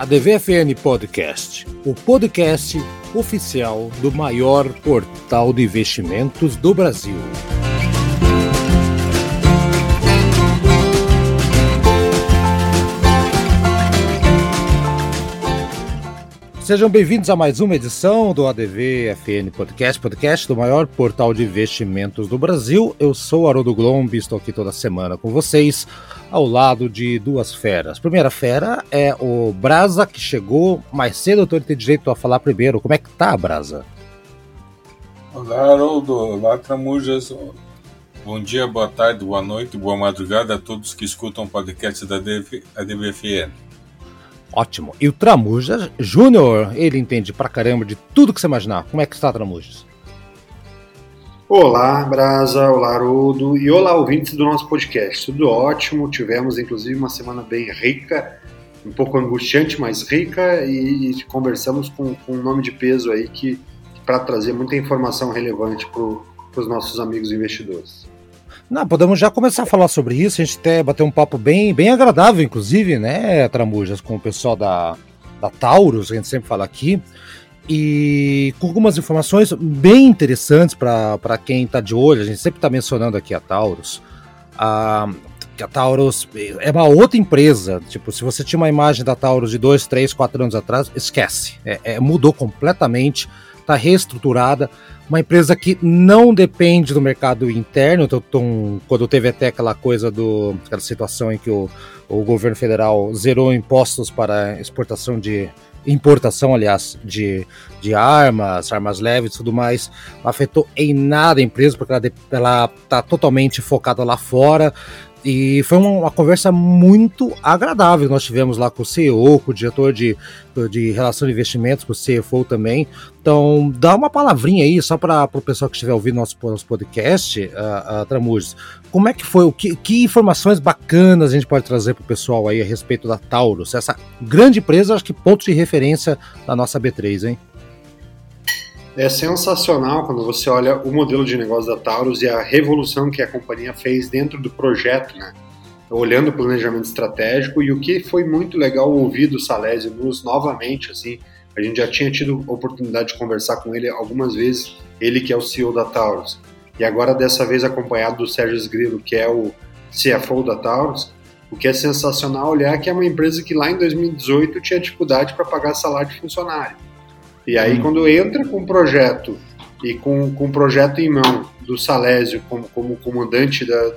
a DVFN Podcast, o podcast oficial do maior portal de investimentos do Brasil. Sejam bem-vindos a mais uma edição do ADV FN Podcast, podcast do maior portal de investimentos do Brasil. Eu sou Haroldo Glombi, estou aqui toda semana com vocês, ao lado de duas feras. Primeira fera é o Brasa, que chegou mais cedo, então ele tem direito a falar primeiro. Como é que tá, Brasa? Olá, Haroldo. Olá, Tramujas. Bom dia, boa tarde, boa noite, boa madrugada a todos que escutam o podcast da ADVFN. Ótimo. E o Tramujas Júnior, ele entende pra caramba de tudo que você imaginar. Como é que está, Tramujas? Olá, Brasa, olá, Haroldo e olá, ouvintes do nosso podcast. Tudo ótimo, tivemos inclusive uma semana bem rica, um pouco angustiante, mas rica, e, e conversamos com, com, um nome de peso aí que para trazer muita informação relevante para os nossos amigos investidores. Não, podemos já começar a falar sobre isso. A gente até bateu um papo bem, bem agradável, inclusive, né, Tramujas, com o pessoal da, da Taurus, a gente sempre fala aqui. E com algumas informações bem interessantes para quem está de olho. A gente sempre está mencionando aqui a Taurus. A, a Taurus é uma outra empresa. Tipo, se você tinha uma imagem da Taurus de dois, três, quatro anos atrás, esquece. É, é, mudou completamente, está reestruturada uma empresa que não depende do mercado interno. Então, então, quando teve até aquela coisa do aquela situação em que o, o governo federal zerou impostos para exportação de importação, aliás, de, de armas, armas leves e tudo mais, não afetou em nada a empresa, porque ela está totalmente focada lá fora. E foi uma, uma, conversa muito agradável que nós tivemos lá com o CEO, com o diretor de, de relação de investimentos, com o CFO também. Então, dá uma palavrinha aí, só para o pessoal que estiver ouvindo nosso, nosso podcast, uh, uh. Como é que foi? O que, que informações bacanas a gente pode trazer para o pessoal aí a respeito da Taurus? Essa grande empresa, acho que ponto de referência da nossa B3, hein? É sensacional quando você olha o modelo de negócio da Taurus e a revolução que a companhia fez dentro do projeto, né? Olhando o planejamento estratégico e o que foi muito legal ouvir do Salésio Luz novamente, assim, a gente já tinha tido oportunidade de conversar com ele algumas vezes, ele que é o CEO da Taurus, e agora dessa vez acompanhado do Sérgio Grilo, que é o CFO da Taurus, o que é sensacional olhar que é uma empresa que lá em 2018 tinha dificuldade para pagar salário de funcionário e aí, hum. quando entra com um projeto e com, com um projeto em mão do Salésio como, como comandante da,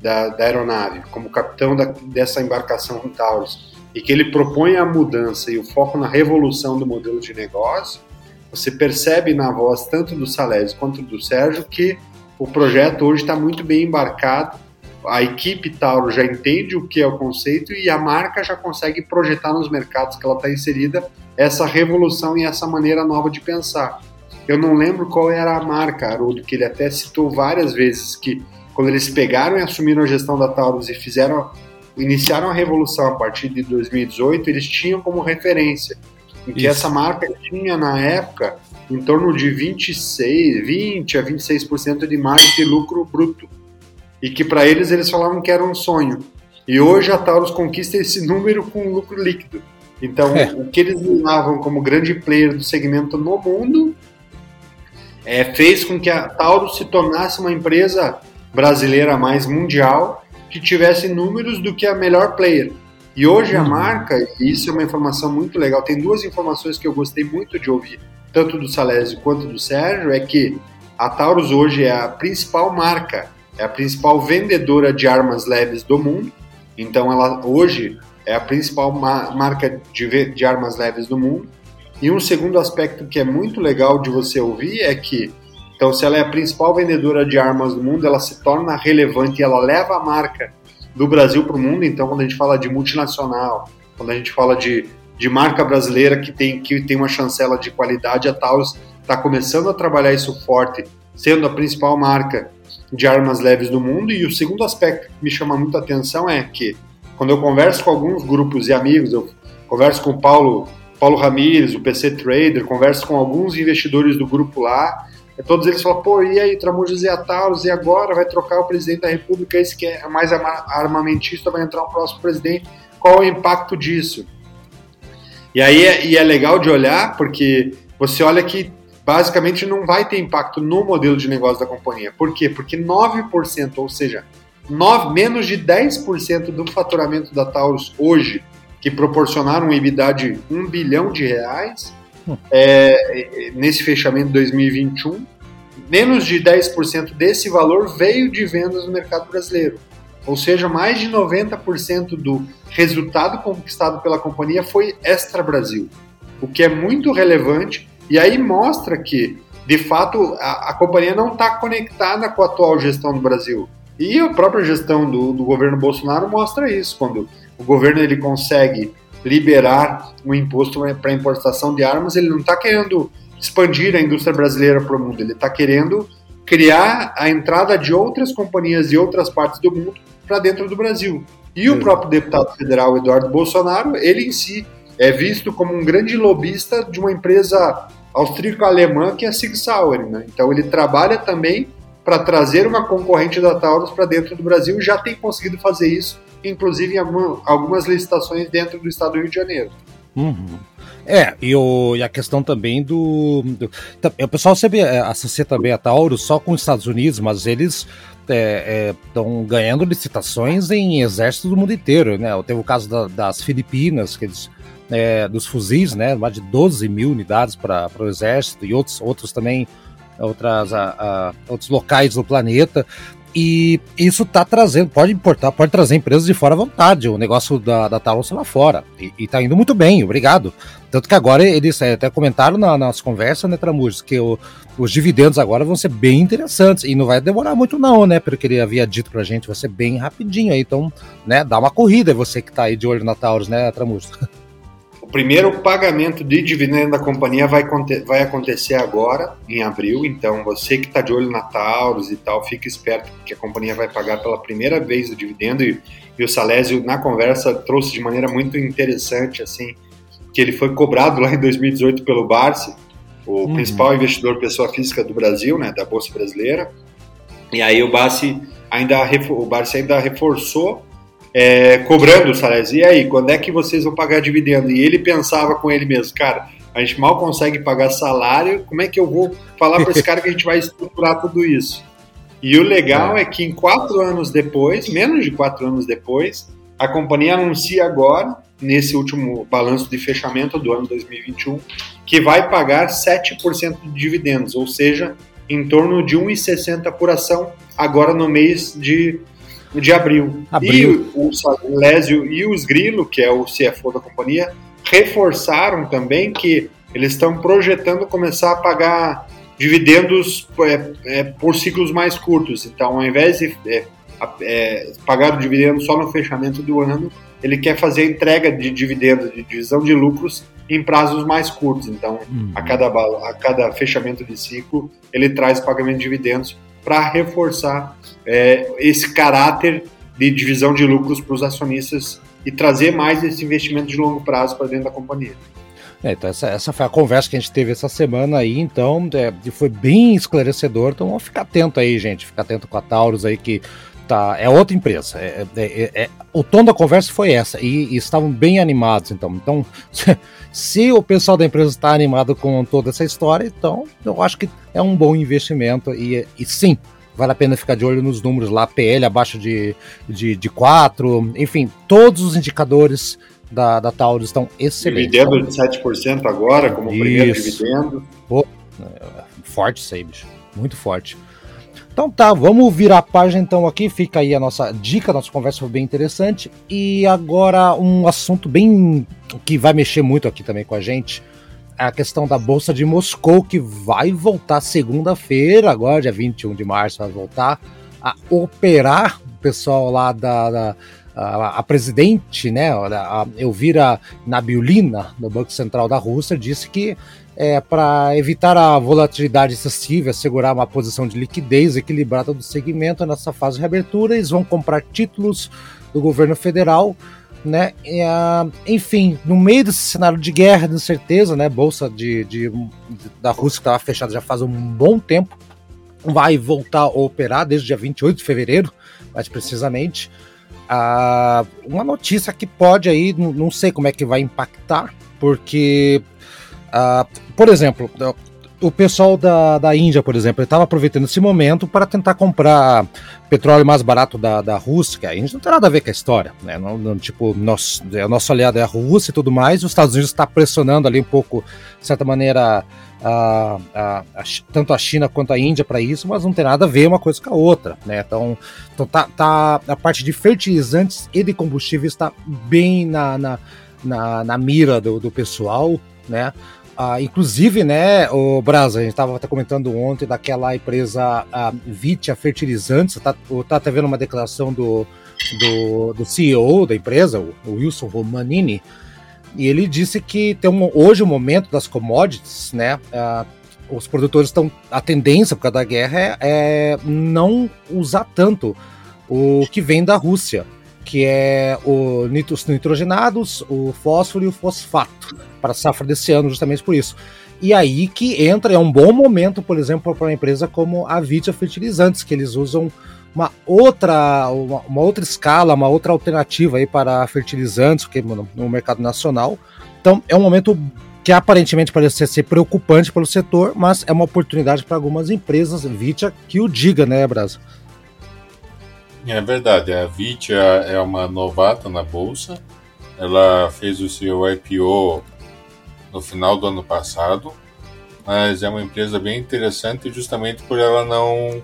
da, da aeronave, como capitão da, dessa embarcação Taurus, e que ele propõe a mudança e o foco na revolução do modelo de negócio, você percebe na voz tanto do Salésio quanto do Sérgio que o projeto hoje está muito bem embarcado, a equipe Tauro já entende o que é o conceito e a marca já consegue projetar nos mercados que ela está inserida essa revolução e essa maneira nova de pensar. Eu não lembro qual era a marca, Haroldo, que ele até citou várias vezes que quando eles pegaram e assumiram a gestão da Taurus e fizeram iniciaram a revolução a partir de 2018, eles tinham como referência em que Isso. essa marca tinha na época em torno de 26, 20 a 26% de margem de lucro bruto. E que para eles eles falavam que era um sonho. E hoje a Taurus conquista esse número com lucro líquido. Então, é. o que eles usavam como grande player do segmento no mundo é, fez com que a Taurus se tornasse uma empresa brasileira mais mundial que tivesse números do que a melhor player. E hoje a uhum. marca, e isso é uma informação muito legal, tem duas informações que eu gostei muito de ouvir, tanto do Salésio quanto do Sérgio, é que a Taurus hoje é a principal marca, é a principal vendedora de armas leves do mundo. Então ela hoje é a principal ma marca de, de armas leves do mundo. E um segundo aspecto que é muito legal de você ouvir é que, então, se ela é a principal vendedora de armas do mundo, ela se torna relevante e ela leva a marca do Brasil para o mundo. Então, quando a gente fala de multinacional, quando a gente fala de, de marca brasileira que tem, que tem uma chancela de qualidade, a Taurus está começando a trabalhar isso forte, sendo a principal marca de armas leves do mundo. E o segundo aspecto que me chama muita atenção é que quando eu converso com alguns grupos e amigos, eu converso com o Paulo, Paulo Ramires, o PC Trader, converso com alguns investidores do grupo lá, todos eles falam, pô, e aí, Tramujas e Atalos, e agora vai trocar o presidente da República, esse que é mais armamentista, vai entrar um próximo presidente, qual é o impacto disso? E aí é, e é legal de olhar porque você olha que basicamente não vai ter impacto no modelo de negócio da companhia. Por quê? Porque 9%, ou seja, 9, menos de 10% do faturamento da Taurus hoje, que proporcionaram um EBITDA de 1 bilhão de reais, hum. é, nesse fechamento de 2021, menos de 10% desse valor veio de vendas no mercado brasileiro. Ou seja, mais de 90% do resultado conquistado pela companhia foi extra Brasil, o que é muito relevante e aí mostra que, de fato, a, a companhia não está conectada com a atual gestão do Brasil. E a própria gestão do, do governo Bolsonaro mostra isso, quando o governo ele consegue liberar o um imposto para importação de armas, ele não está querendo expandir a indústria brasileira para o mundo, ele está querendo criar a entrada de outras companhias de outras partes do mundo para dentro do Brasil. E o próprio deputado federal Eduardo Bolsonaro, ele em si é visto como um grande lobista de uma empresa austríaco-alemã que é a Sig Sauer. Né? Então ele trabalha também para trazer uma concorrente da Taurus para dentro do Brasil já tem conseguido fazer isso, inclusive em alguma, algumas licitações dentro do estado do Rio de Janeiro. Uhum. É, e, o, e, a questão também do, do. O pessoal sempre é, associa também a Taurus só com os Estados Unidos, mas eles estão é, é, ganhando licitações em exércitos do mundo inteiro, né? Teve o caso da, das Filipinas, que eles, é, dos fuzis, né? Mais de 12 mil unidades para o exército e outros, outros também, outras, a, a, outros locais do planeta. E isso está trazendo, pode importar, pode trazer empresas de fora à vontade. O negócio da, da Talos lá fora. E, está indo muito bem, obrigado. Tanto que agora eles é, até comentaram na, nas conversas, né, Tramujas, que o, os dividendos agora vão ser bem interessantes. E não vai demorar muito, não, né? Porque ele havia dito pra gente, vai ser bem rapidinho aí. Então, né, dá uma corrida, você que está aí de olho na Taurus, né, Tramujas? O primeiro pagamento de dividendo da companhia vai, vai acontecer agora, em abril. Então, você que está de olho na Taurus e tal, fique esperto, porque a companhia vai pagar pela primeira vez o dividendo. E, e o Salésio, na conversa, trouxe de maneira muito interessante, assim, que ele foi cobrado lá em 2018 pelo Barsi, o uhum. principal investidor pessoa física do Brasil, né, da Bolsa Brasileira. E aí o Barsi ainda, o Barsi ainda reforçou é, cobrando o Salles. E aí, quando é que vocês vão pagar dividendo? E ele pensava com ele mesmo, cara, a gente mal consegue pagar salário, como é que eu vou falar para esse cara que a gente vai estruturar tudo isso? E o legal é. é que em quatro anos depois, menos de quatro anos depois, a companhia anuncia agora, nesse último balanço de fechamento do ano 2021, que vai pagar 7% de dividendos, ou seja, em torno de 1,60 por ação agora no mês de de abril. abril. E o Salésio e o Sgrilo, que é o CFO da companhia, reforçaram também que eles estão projetando começar a pagar dividendos é, é, por ciclos mais curtos. Então, ao invés de é, é, pagar o dividendo só no fechamento do ano, ele quer fazer a entrega de dividendos, de divisão de lucros em prazos mais curtos. Então, uhum. a, cada, a cada fechamento de ciclo, ele traz pagamento de dividendos para reforçar é, esse caráter de divisão de lucros para os acionistas e trazer mais esse investimento de longo prazo para dentro da companhia. É, então essa, essa foi a conversa que a gente teve essa semana aí, então é, foi bem esclarecedor, então vamos ficar atento aí, gente, ficar atento com a Taurus aí que tá, é outra empresa. É, é, é, é o tom da conversa foi essa e, e estavam bem animados, então. Então, se, se o pessoal da empresa está animado com toda essa história, então eu acho que é um bom investimento e, e sim, vale a pena ficar de olho nos números lá, PL abaixo de, de, de 4, enfim, todos os indicadores da, da Taurus estão excelentes. Dividendo de 7% agora, como isso. primeiro dividendo. Pô, é, forte isso aí, bicho. Muito forte. Então tá, vamos virar a página então aqui, fica aí a nossa dica, a nossa conversa foi bem interessante. E agora um assunto bem que vai mexer muito aqui também com a gente, a questão da Bolsa de Moscou, que vai voltar segunda-feira, agora, dia 21 de março, vai voltar a operar. O pessoal lá da, da a, a, presidente, né, a Elvira Nabiulina, do Banco Central da Rússia, disse que é, para evitar a volatilidade excessiva, assegurar uma posição de liquidez equilibrada do segmento nessa fase de reabertura, eles vão comprar títulos do governo federal né? E, uh, enfim, no meio desse cenário de guerra, de incerteza, né? Bolsa de, de, de da Rússia estava fechada já faz um bom tempo, vai voltar a operar desde o dia 28 de fevereiro, mais precisamente. Uh, uma notícia que pode aí, não, não sei como é que vai impactar, porque, uh, por exemplo, o pessoal da, da Índia, por exemplo, estava aproveitando esse momento para tentar comprar petróleo mais barato da, da Rússia, que a Índia não tem nada a ver com a história, né? Não, não, tipo, nosso, é, nosso aliado é a Rússia e tudo mais, os Estados Unidos está pressionando ali um pouco, de certa maneira, a, a, a, tanto a China quanto a Índia para isso, mas não tem nada a ver uma coisa com a outra, né? Então, então tá, tá a parte de fertilizantes e de combustíveis está bem na, na, na, na mira do, do pessoal, né? Ah, inclusive, né, o Brasa, a gente estava até comentando ontem daquela empresa Vitia Fertilizantes, tá, tá até vendo uma declaração do, do, do CEO da empresa, o Wilson Romanini, e ele disse que tem um, hoje o momento das commodities, né, ah, os produtores estão, a tendência por causa da guerra é, é não usar tanto o que vem da Rússia, que é o os nitrogenados, o fósforo e o fosfato, para a safra desse ano, justamente por isso. E aí que entra, é um bom momento, por exemplo, para uma empresa como a Vitia Fertilizantes, que eles usam uma outra, uma, uma, outra escala, uma outra alternativa aí para fertilizantes que no, no mercado nacional. Então é um momento que aparentemente parece ser preocupante pelo setor, mas é uma oportunidade para algumas empresas, Vitia, que o diga, né, Brasa? É verdade, a Vitia é uma novata na bolsa. Ela fez o seu IPO no final do ano passado, mas é uma empresa bem interessante justamente por ela não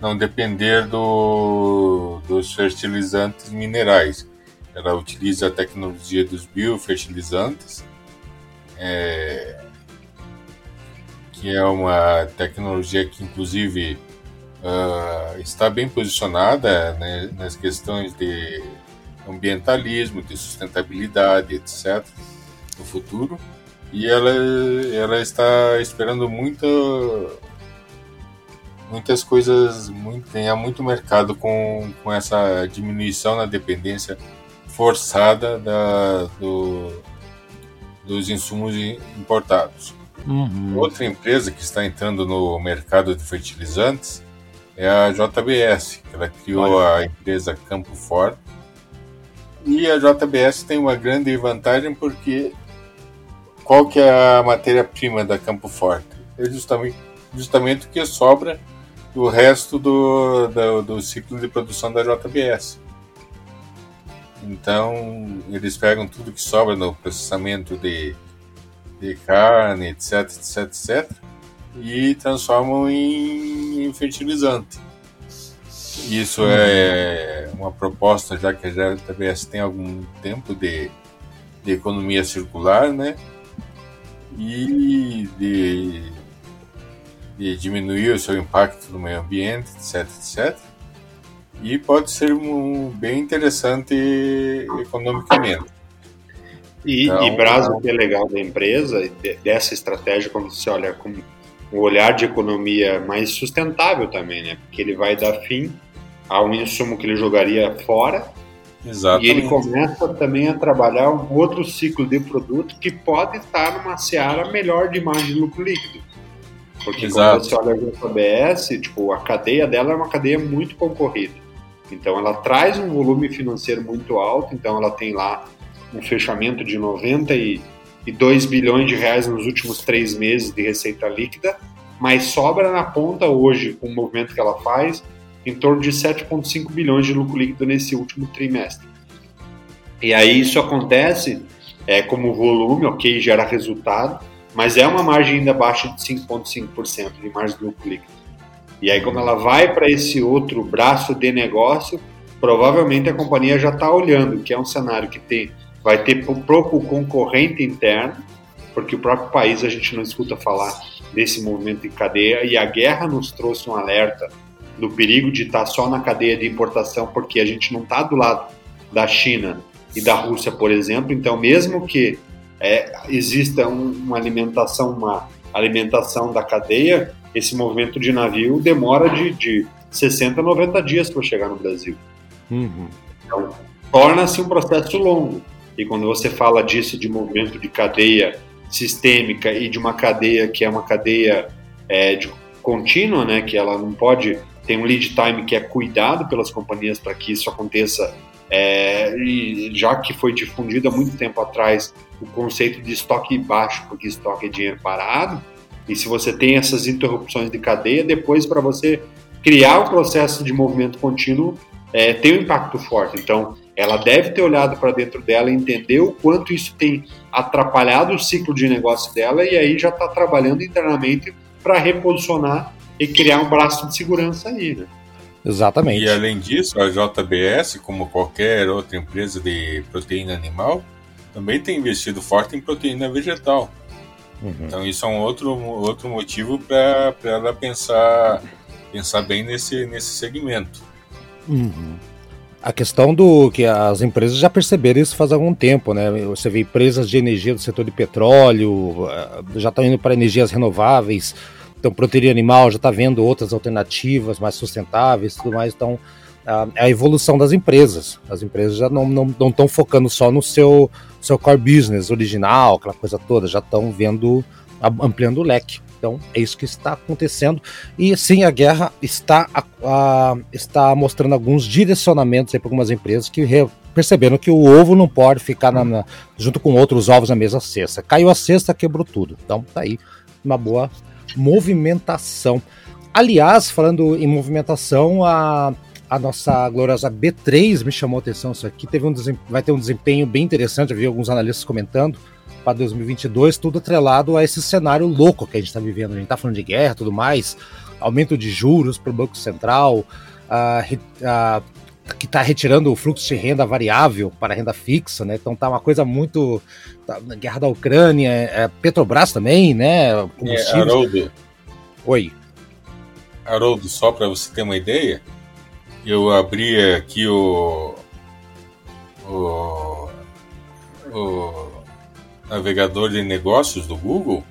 não depender do, dos fertilizantes minerais. Ela utiliza a tecnologia dos biofertilizantes, é, que é uma tecnologia que inclusive uh, está bem posicionada né, nas questões de ambientalismo, de sustentabilidade, etc., no futuro. E ela, ela está esperando muitas coisas, muito, ganhar muito mercado com, com essa diminuição na dependência forçada da, do, dos insumos importados. Uhum. Outra empresa que está entrando no mercado de fertilizantes é a JBS, que ela criou Olha. a empresa Campo Forte. E a JBS tem uma grande vantagem porque qual que é a matéria-prima da Campo Forte? É justamente, justamente o que sobra do resto do, do, do ciclo de produção da JBS. Então, eles pegam tudo que sobra no processamento de, de carne, etc, etc, etc, e transformam em fertilizante. Isso é uma proposta já que a JBS tem algum tempo de, de economia circular, né? E de, de diminuir o seu impacto no meio ambiente, etc, etc. E pode ser um, bem interessante economicamente. E, então, e Brasil, que é legal da empresa, dessa estratégia, quando você olha com um olhar de economia mais sustentável também, né? Porque ele vai dar fim a um insumo que ele jogaria fora Exatamente. e ele começa também a trabalhar um outro ciclo de produto que pode estar numa seara melhor de margem de lucro líquido. Porque Exato. quando você olha a JBS, tipo, a cadeia dela é uma cadeia muito concorrida. Então ela traz um volume financeiro muito alto, então ela tem lá um fechamento de 90 e e 2 bilhões de reais nos últimos três meses de receita líquida, mas sobra na ponta hoje, com o movimento que ela faz, em torno de 7,5 bilhões de lucro líquido nesse último trimestre. E aí isso acontece é, como volume, ok, gera resultado, mas é uma margem ainda baixa de 5,5% de margem de lucro líquido. E aí, quando ela vai para esse outro braço de negócio, provavelmente a companhia já está olhando, que é um cenário que tem vai ter pouco concorrente interno, porque o próprio país a gente não escuta falar desse movimento em cadeia e a guerra nos trouxe um alerta do perigo de estar só na cadeia de importação, porque a gente não está do lado da China e da Rússia, por exemplo. Então, mesmo que é, exista um, uma alimentação, uma alimentação da cadeia, esse movimento de navio demora de, de 60 a 90 dias para chegar no Brasil. Uhum. Então, torna-se um processo longo. E quando você fala disso, de movimento de cadeia sistêmica e de uma cadeia que é uma cadeia é, de contínua, né, que ela não pode tem um lead time que é cuidado pelas companhias para que isso aconteça É, e já que foi difundido há muito tempo atrás o conceito de estoque baixo, porque estoque é dinheiro parado, e se você tem essas interrupções de cadeia, depois para você criar o processo de movimento contínuo é, tem um impacto forte. Então, ela deve ter olhado para dentro dela e entender o quanto isso tem atrapalhado o ciclo de negócio dela e aí já está trabalhando internamente para reposicionar e criar um braço de segurança aí, né? Exatamente. E além disso, a JBS, como qualquer outra empresa de proteína animal, também tem investido forte em proteína vegetal. Uhum. Então isso é um outro, outro motivo para ela pensar, pensar bem nesse, nesse segmento. Uhum. A questão do que as empresas já perceberam isso faz algum tempo, né? Você vê empresas de energia do setor de petróleo, eh, já estão indo para energias renováveis, então proteína animal já está vendo outras alternativas mais sustentáveis, tudo mais. Então a, a evolução das empresas, as empresas já não estão não, não focando só no seu seu core business original, aquela coisa toda, já estão vendo ampliando o leque. Então é isso que está acontecendo. E sim, a guerra está, a, a, está mostrando alguns direcionamentos para algumas empresas que re, perceberam que o ovo não pode ficar na, na, junto com outros ovos na mesma cesta. Caiu a cesta, quebrou tudo. Então tá aí uma boa movimentação. Aliás, falando em movimentação, a, a nossa gloriosa B3 me chamou a atenção isso aqui. Teve um vai ter um desempenho bem interessante, eu vi alguns analistas comentando para 2022, tudo atrelado a esse cenário louco que a gente está vivendo. A gente está falando de guerra tudo mais, aumento de juros para o Banco Central, que está retirando o fluxo de renda variável para renda fixa, né? Então tá uma coisa muito. Tá, guerra da Ucrânia, é, Petrobras também, né? É, Haroldo. Oi. Haroldo, só para você ter uma ideia, eu abri aqui o. o, o navegador de negócios do Google,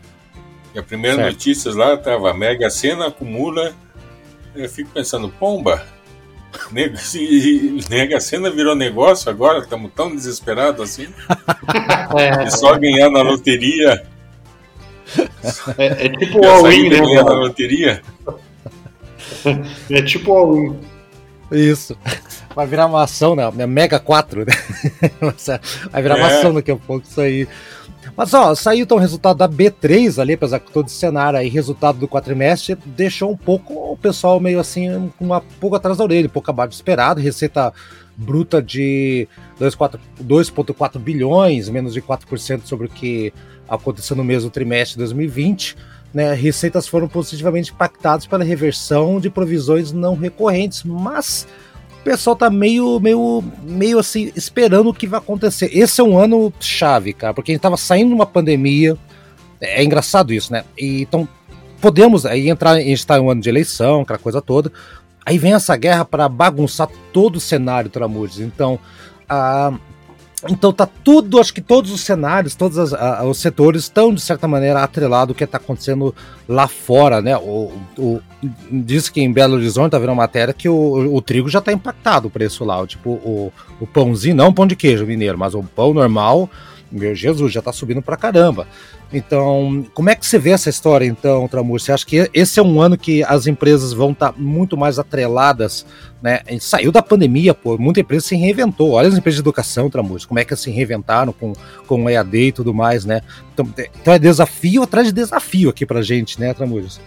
e a primeira certo. notícia lá estava Mega Sena acumula. Eu fico pensando, pomba, Nega, Mega Sena virou negócio agora, estamos tão desesperados assim. É. só ganhar na loteria. É, é tipo o all-in, né? Ganhar na loteria. É tipo all-in. Isso. Vai virar uma ação, né? Mega 4, né? Vai virar é. uma ação daqui a pouco isso aí. Mas ó, saiu então o resultado da B3 ali, apesar que todo esse cenário aí, resultado do quatrimestre, deixou um pouco o pessoal meio assim, com uma pouco atrás da orelha, um pouco abaixo do esperado, receita bruta de 2,4 bilhões, menos de 4% sobre o que aconteceu no mesmo trimestre de 2020. Né, receitas foram positivamente impactadas pela reversão de provisões não recorrentes, mas o pessoal tá meio, meio, meio assim, esperando o que vai acontecer. Esse é um ano chave, cara, porque a gente tava saindo de uma pandemia. É, é engraçado isso, né? E, então, podemos aí entrar, a gente tá em um ano de eleição, aquela coisa toda. Aí vem essa guerra para bagunçar todo o cenário Tramudes. Então, a, então tá tudo, acho que todos os cenários, todos as, a, os setores estão de certa maneira atrelados ao que está acontecendo lá fora, né? O, o, diz que em Belo Horizonte tá vendo uma matéria que o, o trigo já está impactado o preço lá, tipo o, o pãozinho, não o pão de queijo mineiro, mas o pão normal, Jesus, já está subindo pra caramba. Então, como é que você vê essa história, então, Tramur? Você acha que esse é um ano que as empresas vão estar tá muito mais atreladas, né? Saiu da pandemia, pô, muita empresa se reinventou. Olha as empresas de educação, Tramur, como é que elas se reinventaram com, com EAD e tudo mais, né? Então, é, então é desafio atrás de desafio aqui pra gente, né, Tramures?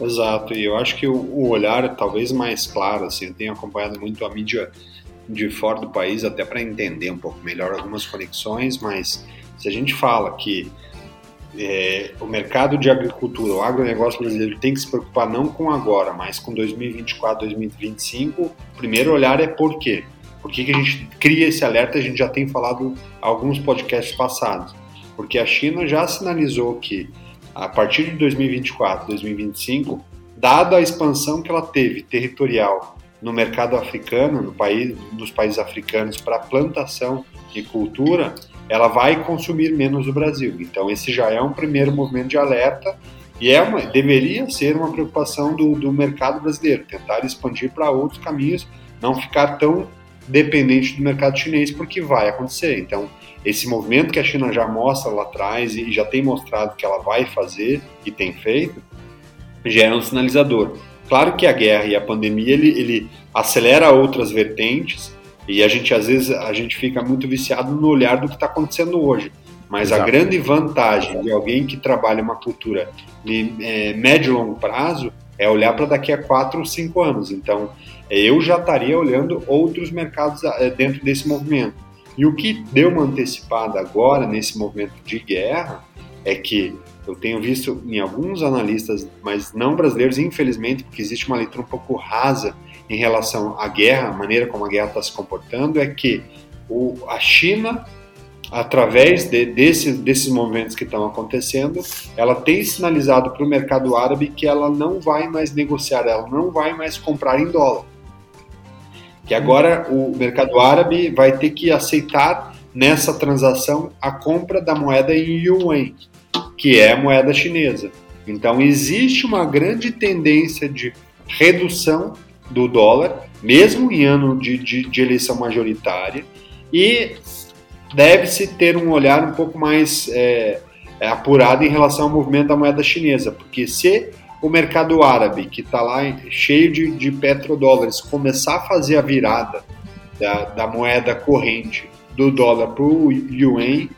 Exato, e eu acho que o, o olhar é talvez mais claro, assim, eu tenho acompanhado muito a mídia de fora do país até para entender um pouco melhor algumas conexões, mas se a gente fala que é, o mercado de agricultura, o agronegócio brasileiro tem que se preocupar não com agora, mas com 2024, 2025, o primeiro olhar é por quê? Por que, que a gente cria esse alerta? A gente já tem falado alguns podcasts passados. Porque a China já sinalizou que a partir de 2024, 2025, dada a expansão que ela teve territorial no mercado africano, no país, nos países africanos, para plantação e cultura, ela vai consumir menos do Brasil. Então, esse já é um primeiro movimento de alerta e é uma, deveria ser uma preocupação do, do mercado brasileiro, tentar expandir para outros caminhos, não ficar tão dependente do mercado chinês, porque vai acontecer. Então, esse movimento que a China já mostra lá atrás e já tem mostrado que ela vai fazer e tem feito, já é um sinalizador. Claro que a guerra e a pandemia ele, ele acelera outras vertentes e a gente às vezes a gente fica muito viciado no olhar do que está acontecendo hoje. Mas Exato. a grande vantagem de alguém que trabalha uma cultura de é, médio e longo prazo é olhar para daqui a quatro ou cinco anos. Então, eu já estaria olhando outros mercados é, dentro desse movimento. E o que deu uma antecipada agora nesse movimento de guerra é que eu tenho visto em alguns analistas, mas não brasileiros, infelizmente, porque existe uma leitura um pouco rasa em relação à guerra, a maneira como a guerra está se comportando, é que o, a China, através de, desse, desses movimentos que estão acontecendo, ela tem sinalizado para o mercado árabe que ela não vai mais negociar, ela não vai mais comprar em dólar. Que agora o mercado árabe vai ter que aceitar nessa transação a compra da moeda em yuan, que é a moeda chinesa. Então existe uma grande tendência de redução do dólar, mesmo em ano de, de, de eleição majoritária, e deve-se ter um olhar um pouco mais é, é, apurado em relação ao movimento da moeda chinesa, porque se o mercado árabe, que está lá cheio de, de petrodólares, começar a fazer a virada da, da moeda corrente do dólar para o yuan,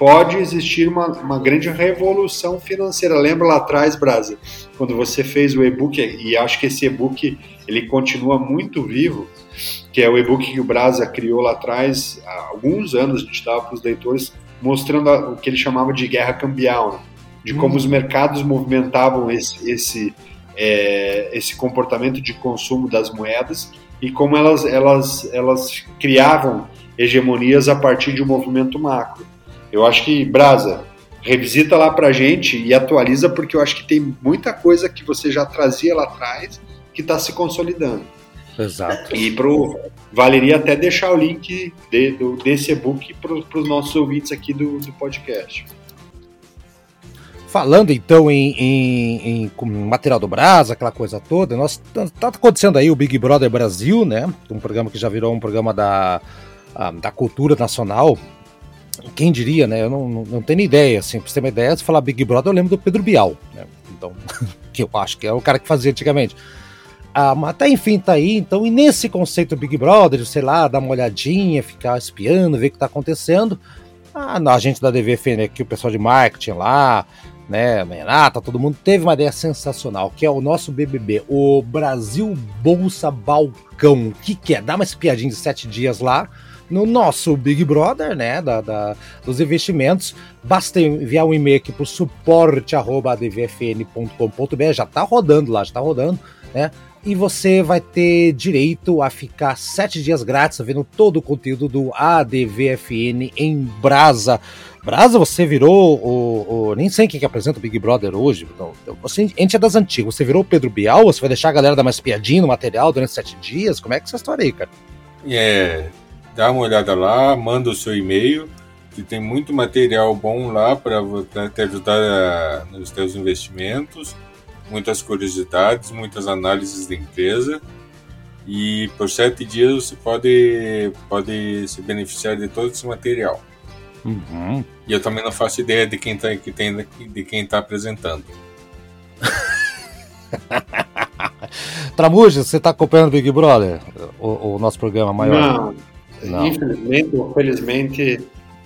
pode existir uma, uma grande revolução financeira. Lembra lá atrás, Brasa, quando você fez o e-book, e acho que esse e-book ele continua muito vivo, que é o e-book que o Brasa criou lá atrás, há alguns anos, a gente dava para os leitores, mostrando o que ele chamava de guerra cambial, né? de como hum. os mercados movimentavam esse, esse, é, esse comportamento de consumo das moedas e como elas, elas, elas criavam hegemonias a partir de um movimento macro. Eu acho que, Brasa, revisita lá pra gente e atualiza, porque eu acho que tem muita coisa que você já trazia lá atrás que está se consolidando. Exato. E pro, valeria até deixar o link de, do, desse e-book para os nossos ouvintes aqui do, do podcast. Falando então em, em, em, material do Brasa, aquela coisa toda, nós tá, tá acontecendo aí o Big Brother Brasil, né? Um programa que já virou um programa da, a, da cultura nacional, quem diria, né? Eu não, não, não tenho ideia, assim, pra você ter uma ideia, se falar Big Brother, eu lembro do Pedro Bial, né? Então, que eu acho que é o cara que fazia antigamente. Ah, mas até enfim, tá aí. Então, e nesse conceito Big Brother, sei lá, dar uma olhadinha, ficar espiando, ver o que tá acontecendo. Ah, a gente da DVFN aqui, o pessoal de marketing lá, né, Renata, todo mundo teve uma ideia sensacional, que é o nosso BBB, o Brasil Bolsa Balcão. O que, que é? Dá uma espiadinha de sete dias lá no nosso Big Brother, né, da, da dos investimentos. Basta enviar um e-mail aqui para suporte@advfn.com.br, já está rodando lá, já está rodando, né? E você vai ter direito a ficar sete dias grátis vendo todo o conteúdo do ADVFN em Brasa. Brasa, você virou o, o, Nem sei quem que apresenta o Big Brother hoje. Então, você, a gente é das antigas. Você virou o Pedro Bial? Você vai deixar a galera dar mais piadinha no material durante sete dias? Como é que é essa história aí, cara? É, dá uma olhada lá, manda o seu e-mail, que tem muito material bom lá para te ajudar a, nos teus investimentos, muitas curiosidades, muitas análises da empresa. E por sete dias você pode, pode se beneficiar de todo esse material. Uhum. E eu também não faço ideia de quem está que tem, de quem tá apresentando. Tramuja, você está acompanhando o Big Brother? O, o nosso programa maior? Não, não. Infelizmente ou felizmente,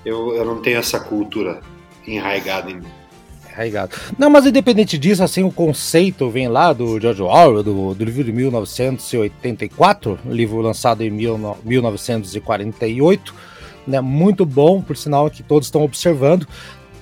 eu, eu não tenho essa cultura enraigada em mim. Enraigado. Não, mas independente disso, assim, o conceito vem lá do George Orwell, do, do livro de 1984, livro lançado em mil, 1948, né? Muito bom, por sinal que todos estão observando.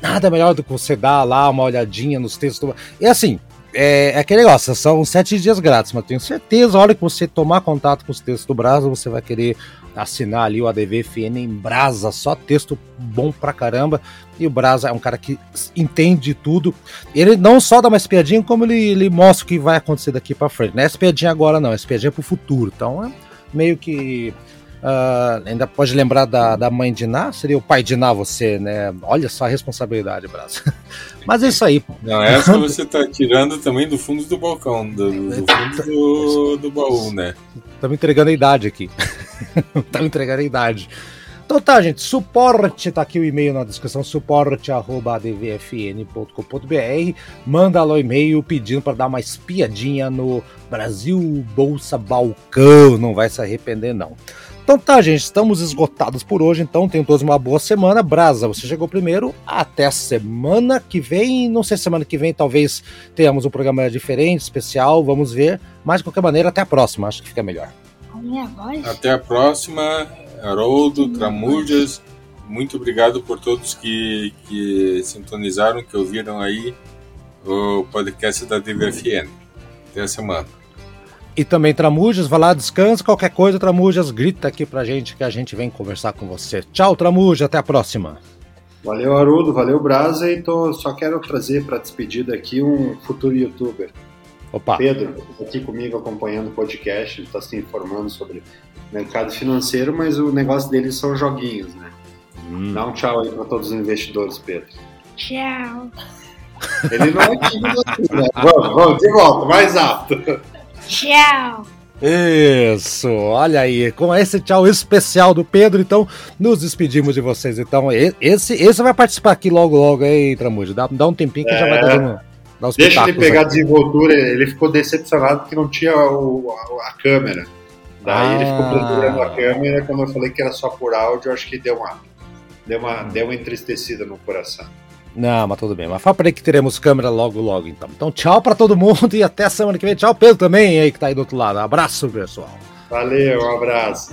Nada melhor do que você dar lá uma olhadinha nos textos. E assim, é, é, aquele negócio, são sete dias grátis, mas tenho certeza, a hora que você tomar contato com os textos do Brasa, você vai querer assinar ali o ADV FN em Brasa, só texto bom pra caramba. E o Brasa é um cara que entende tudo. Ele não só dá uma espiadinha, como ele, ele mostra o que vai acontecer daqui pra frente. Não é espiadinha agora, não, é espiadinha pro futuro. Então é meio que Uh, ainda pode lembrar da, da mãe de Ná? Seria o pai de Ná você, né? Olha só a responsabilidade, Braço. Mas é isso aí. Não, essa você tá tirando também do fundo do balcão, do, do fundo do, do baú, né? Estamos entregando a idade aqui. Estamos entregando a idade. Então tá, gente, suporte, tá aqui o e-mail na descrição, suporte.advfn.com.br. Manda lá o e-mail pedindo para dar uma espiadinha no Brasil Bolsa Balcão, não vai se arrepender não. Então tá, gente, estamos esgotados por hoje, então tenham todos uma boa semana. Brasa, você chegou primeiro, até semana que vem, não sei semana que vem, talvez tenhamos um programa diferente, especial, vamos ver. Mas de qualquer maneira, até a próxima, acho que fica melhor. Até a próxima. Haroldo, Tramujas, muito obrigado por todos que, que sintonizaram, que ouviram aí o podcast da DVFN. Até a semana. E também Tramujas, vai lá, descansa, qualquer coisa, Tramujas, grita aqui pra gente que a gente vem conversar com você. Tchau, Tramujas, até a próxima. Valeu, Haroldo, valeu, Brasa, e tô, só quero trazer para despedida aqui um futuro youtuber. Opa. Pedro, aqui comigo acompanhando o podcast, ele está se informando sobre mercado financeiro, mas o negócio deles são joguinhos, né? Hum. Dá um tchau aí para todos os investidores, Pedro. Tchau. Ele não é tímido assim, né? Vamos, vamos, de volta, mais alto. Tchau. Isso, olha aí, com esse tchau especial do Pedro, então nos despedimos de vocês. Então, esse, esse vai participar aqui logo, logo, aí, Tramujo. Dá, dá um tempinho que é. já vai dar, um, dar Deixa ele pegar a desenvoltura, ele ficou decepcionado porque não tinha o, a, a câmera. Daí ah. ele ficou procurando a câmera, quando eu falei que era só por áudio, acho que deu uma, deu uma, deu uma entristecida no coração. Não, mas tudo bem. Mas fala pra ele que teremos câmera logo, logo, então. Então, tchau pra todo mundo e até semana que vem. Tchau, Pedro, também aí que tá aí do outro lado. Abraço, pessoal. Valeu, um abraço.